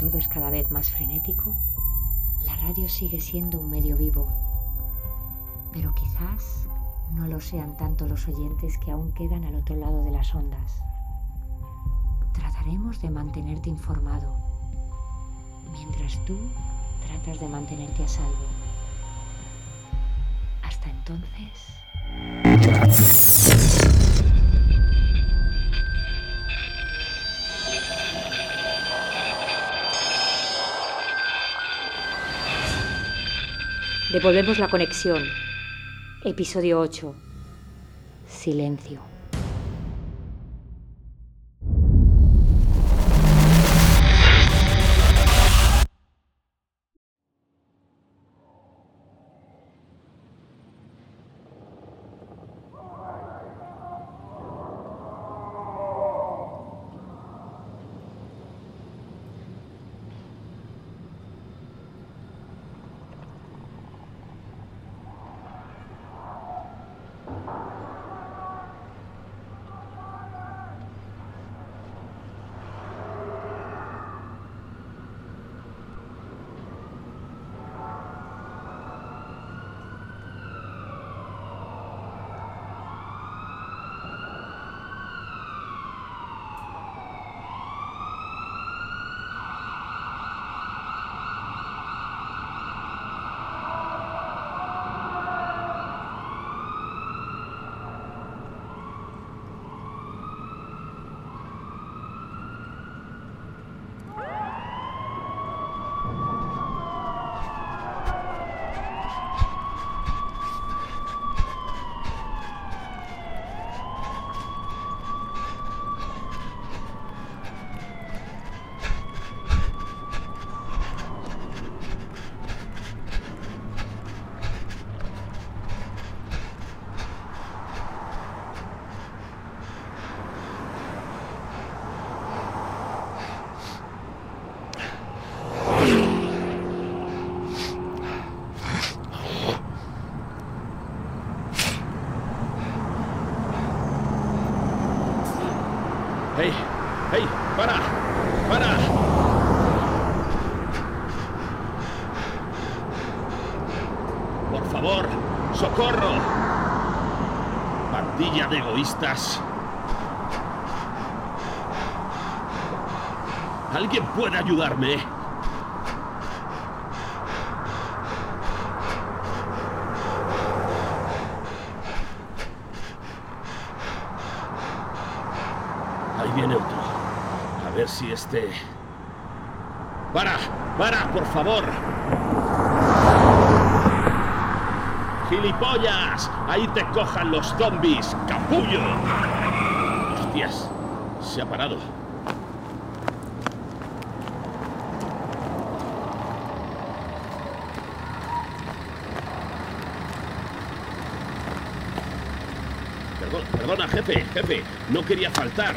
todo es cada vez más frenético, la radio sigue siendo un medio vivo. Pero quizás no lo sean tanto los oyentes que aún quedan al otro lado de las ondas. Trataremos de mantenerte informado, mientras tú tratas de mantenerte a salvo. Hasta entonces... Devolvemos la conexión. Episodio 8. Silencio. ¡Hey! ¡Hey! ¡Para! ¡Para! Por favor, socorro. Pandilla de egoístas. ¿Alguien puede ayudarme? Ahí viene otro. A ver si este... ¡Para! ¡Para, por favor! ¡Gilipollas! Ahí te cojan los zombies, capullo. Hostias, se ha parado. Perdona, jefe, jefe, no quería faltar.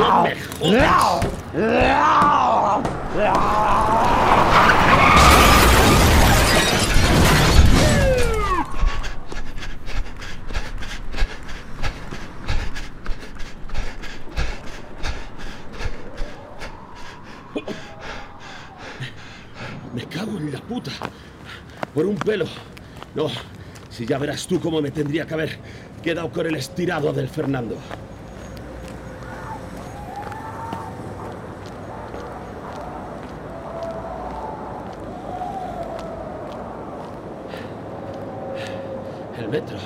¡No me jodas! Me cago en la puta. Por un pelo. No, si ya verás tú cómo me tendría que haber quedado con el estirado del Fernando. El metro.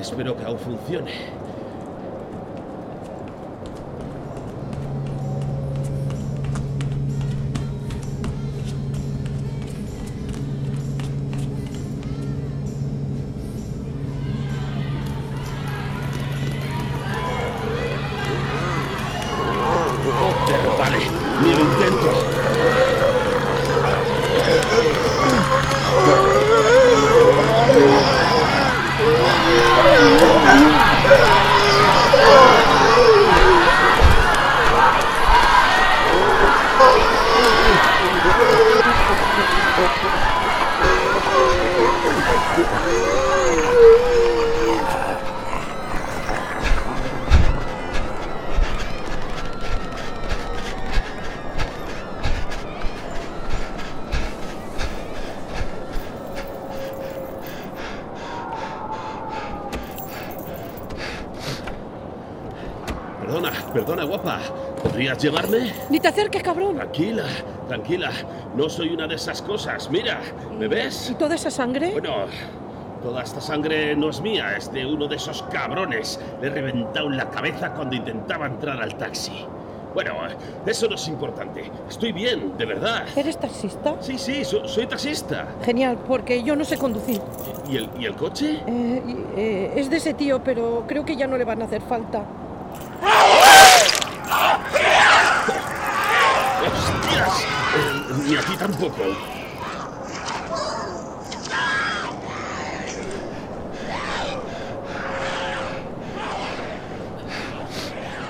Espero que aún funcione. Vale, ni lo intento. Guapa. ¿Podrías llevarme? Ni te acerques, cabrón. Tranquila, tranquila. No soy una de esas cosas. Mira, ¿me ves? ¿Y toda esa sangre? Bueno, toda esta sangre no es mía, es de uno de esos cabrones. Le he reventado en la cabeza cuando intentaba entrar al taxi. Bueno, eso no es importante. Estoy bien, de verdad. ¿Eres taxista? Sí, sí, so- soy taxista. Genial, porque yo no sé conducir. ¿Y el, y el coche? Eh, eh, es de ese tío, pero creo que ya no le van a hacer falta. ¡Hostias! Eh, ni a ti tampoco.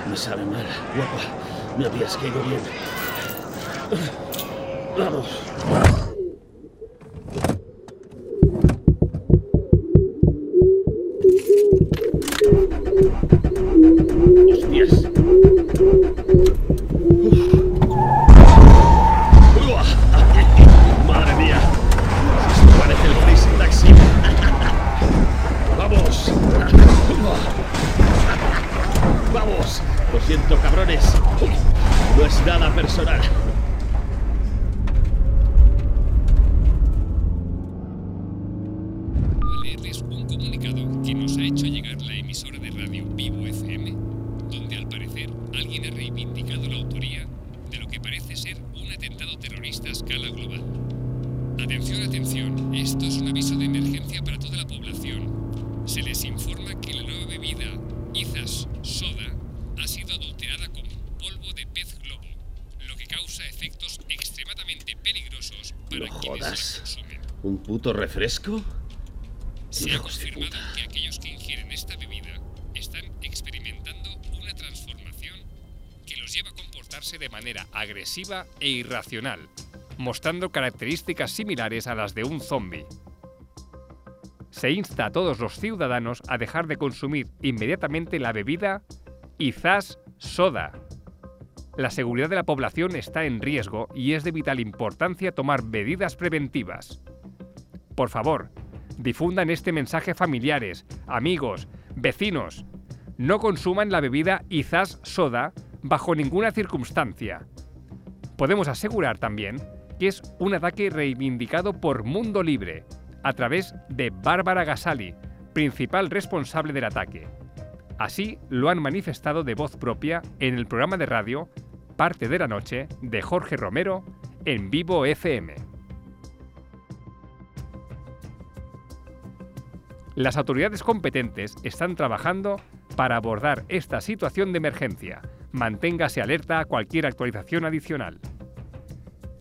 Me sabe mal, guapa. Me habías caído bien. Vamos. Alguien ha reivindicado la autoría de lo que parece ser un atentado terrorista a escala global. Atención, atención, esto es un aviso de emergencia para toda la población. Se les informa que la nueva bebida, Izas Soda, ha sido adulterada con polvo de pez globo, lo que causa efectos extremadamente peligrosos para No quienes jodas. la consumen. ¿Un puto refresco? Se ha confirmado que de manera agresiva e irracional, mostrando características similares a las de un zombie. Se insta a todos los ciudadanos a dejar de consumir inmediatamente la bebida Izas Soda. La seguridad de la población está en riesgo y es de vital importancia tomar medidas preventivas. Por favor, difundan este mensaje familiares, amigos, vecinos. No consuman la bebida Izas Soda bajo ninguna circunstancia. Podemos asegurar también que es un ataque reivindicado por Mundo Libre, a través de Bárbara Gasali, principal responsable del ataque. Así lo han manifestado de voz propia en el programa de radio Parte de la Noche de Jorge Romero en Vivo FM. Las autoridades competentes están trabajando para abordar esta situación de emergencia. Manténgase alerta a cualquier actualización adicional.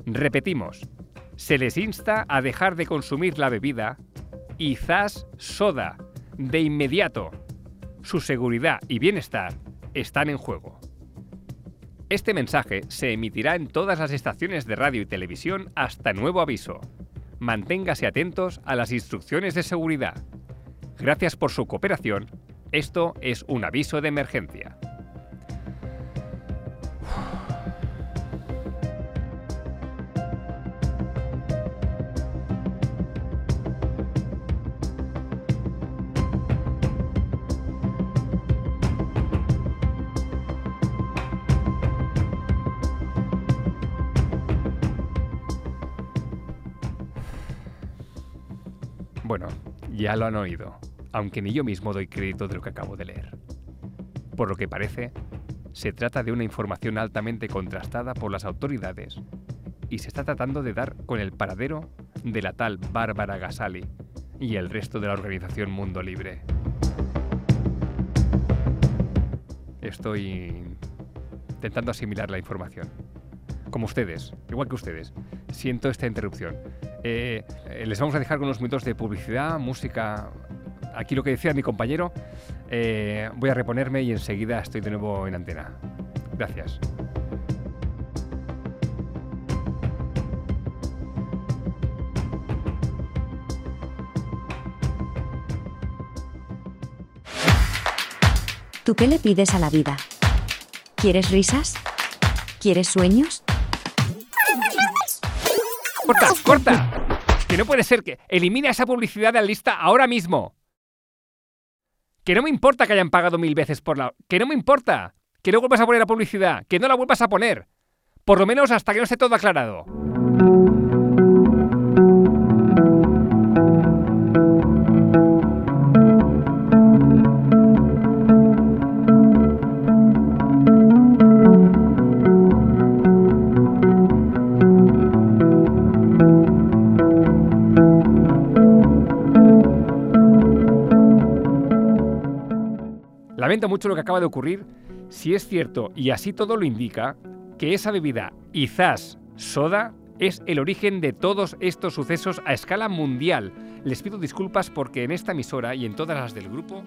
Repetimos, se les insta a dejar de consumir la bebida Izas Soda de inmediato. Su seguridad y bienestar están en juego. Este mensaje se emitirá en todas las estaciones de radio y televisión hasta nuevo aviso. Manténgase atentos a las instrucciones de seguridad. Gracias por su cooperación. Esto es un aviso de emergencia. Bueno, ya lo han oído, aunque ni yo mismo doy crédito de lo que acabo de leer. Por lo que parece, se trata de una información altamente contrastada por las autoridades y se está tratando de dar con el paradero de la tal Bárbara Gasali y el resto de la organización Mundo Libre. Estoy intentando asimilar la información. Como ustedes, igual que ustedes, siento esta interrupción. Eh, les vamos a dejar con unos minutos de publicidad, música. Aquí lo que decía mi compañero. Eh, voy a reponerme y enseguida estoy de nuevo en antena. Gracias. ¿Tú qué le pides a la vida? ¿Quieres risas? ¿Quieres sueños? ¡Corta! ¡Corta! Que no puede ser que elimina esa publicidad de la lista ahora mismo. Que no me importa que hayan pagado mil veces por la... Que no me importa. Que no vuelvas a poner la publicidad, que no la vuelvas a poner. Por lo menos hasta que no esté todo aclarado. Lamento mucho lo que acaba de ocurrir, si es cierto, y así todo lo indica, que esa bebida, Izas Soda, es el origen de todos estos sucesos a escala mundial. Les pido disculpas porque en esta emisora y en todas las del grupo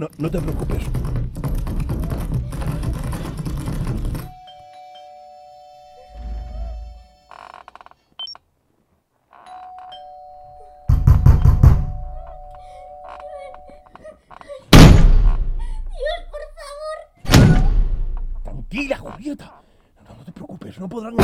No, no, te preocupes. Tranquila, Julieta. No, no te preocupes, no podrán.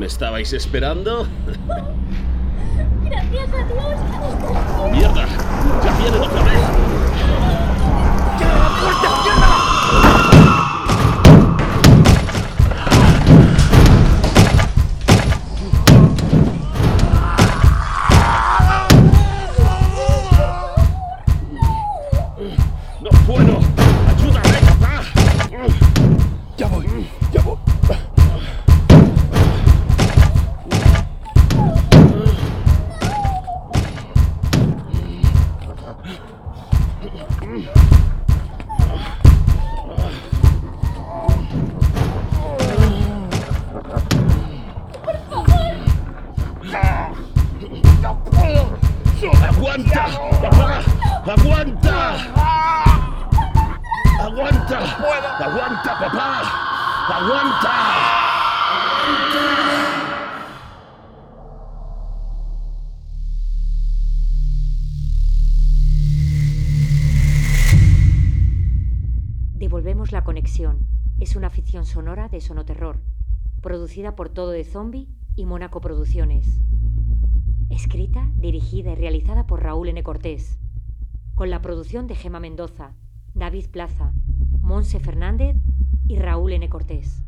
¿Me estabais esperando? Gracias a Dios. ¡Mierda! ¡Ya vienen otra vez! ¡No ¡Aguanta! ¡Aguanta, papá! ¡Aguanta! Devolvemos la conexión. Es una ficción sonora de Sonoterror, producida por Todo de Zombie y Mónaco Producciones. Escrita, dirigida y realizada por Raúl N. Cortés, con la producción de Gema Mendoza, David Plaza, Monse Fernández y Raúl N. Cortés.